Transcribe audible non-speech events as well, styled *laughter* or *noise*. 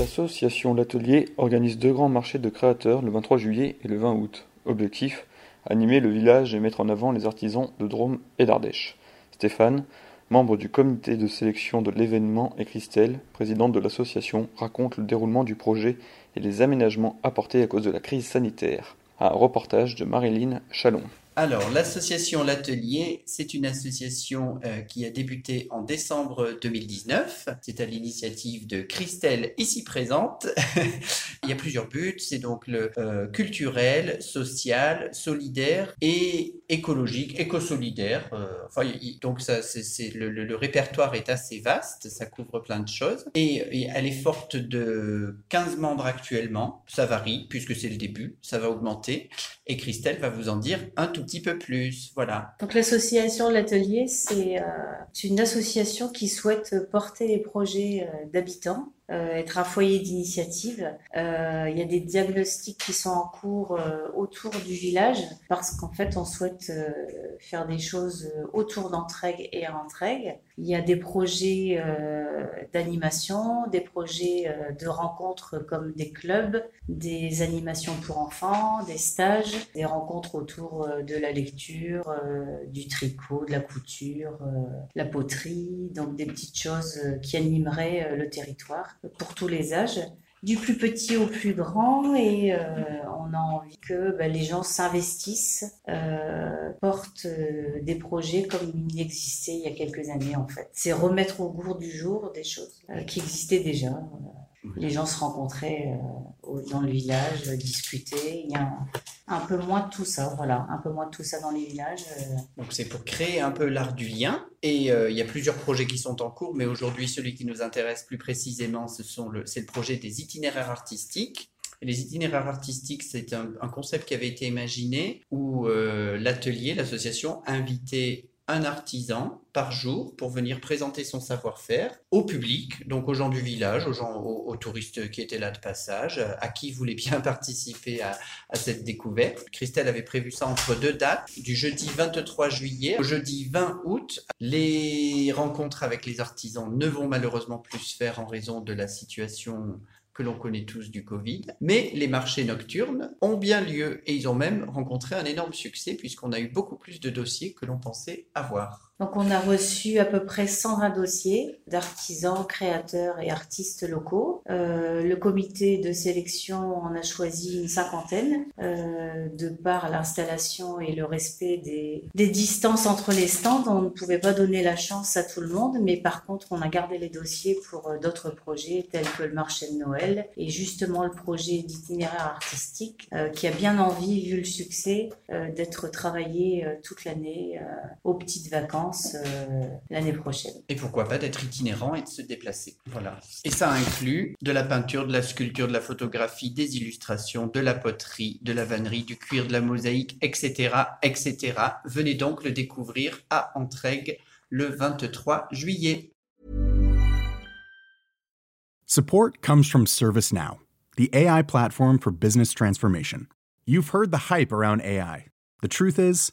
L'association L'Atelier organise deux grands marchés de créateurs le 23 juillet et le 20 août. Objectif animer le village et mettre en avant les artisans de Drôme et d'Ardèche. Stéphane, membre du comité de sélection de l'événement, et Christelle, présidente de l'association, racontent le déroulement du projet et les aménagements apportés à cause de la crise sanitaire. Un reportage de Marilyn Chalon. Alors, l'association L'Atelier, c'est une association euh, qui a débuté en décembre 2019. C'est à l'initiative de Christelle, ici présente. *laughs* Il y a plusieurs buts. C'est donc le euh, culturel, social, solidaire et écologique, éco-solidaire. Euh, donc, le, répertoire est assez vaste. Ça couvre plein de choses. Et, et elle est forte de 15 membres actuellement. Ça varie puisque c'est le début. Ça va augmenter. Et Christelle va vous en dire un tout peu plus. Voilà. Donc l'association L'Atelier, c'est euh, une association qui souhaite porter les projets euh, d'habitants euh, être un foyer d'initiative. Euh, il y a des diagnostics qui sont en cours euh, autour du village parce qu'en fait, on souhaite faire des choses autour d'Entraigues et à Entraigues. Il y a des projets d'animation, des projets de rencontres comme des clubs, des animations pour enfants, des stages, des rencontres autour de la lecture, du tricot, de la couture, la poterie, donc des petites choses qui animeraient le territoire pour tous les âges, du plus petit au plus grand, et euh, on a envie que bah, les gens s'investissent, euh, portent euh, des projets comme il existait il y a quelques années en fait. C'est remettre au goût du jour des choses qui existaient déjà les gens se rencontraient euh, dans le village, discutaient. Il y a un, peu moins tout ça, voilà, un peu moins tout ça dans les villages. Euh. Donc c'est pour créer un peu l'art du lien. Et il y a plusieurs projets qui sont en cours, mais aujourd'hui celui qui nous intéresse plus précisément, ce sont le, c'est le projet des itinéraires artistiques. les itinéraires artistiques, c'est un, un, concept qui avait été imaginé où l'atelier, l'association, invitait un artisan par jour pour venir présenter son savoir-faire au public, donc aux gens du village, aux gens, aux, touristes qui étaient là de passage, à qui voulait bien *laughs* participer à, cette découverte. Christelle avait prévu ça entre deux dates, du jeudi 23 juillet au jeudi 20 août. Les rencontres avec les artisans ne vont malheureusement plus se faire en raison de la situation que l'on connaît tous du Covid. Mais les marchés nocturnes ont bien lieu et ils ont même rencontré un énorme succès puisqu'on a eu beaucoup plus de dossiers que l'on pensait avoir. Donc on a reçu à peu près 120 dossiers d'artisans, créateurs et artistes locaux. Euh, le comité de sélection en a choisi une cinquantaine euh, de par l'installation et le respect des, distances entre les stands. On ne pouvait pas donner la chance à tout le monde, mais par contre on a gardé les dossiers pour euh, d'autres projets tels que le marché de Noël et justement le projet d'itinéraire artistique qui a bien envie, vu le succès, d'être travaillé toute l'année aux petites vacances euh, l'année prochaine. Et pourquoi pas d'être itinérant et de se déplacer. Voilà. Et ça inclut de la peinture, de la sculpture, de la photographie, des illustrations, de la poterie, de la vannerie, du cuir, de la mosaïque, etc., etc. Venez donc le découvrir à Entraigues le 23 juillet. Support comes from ServiceNow, the AI platform for business transformation. You've heard the hype around AI. The truth is,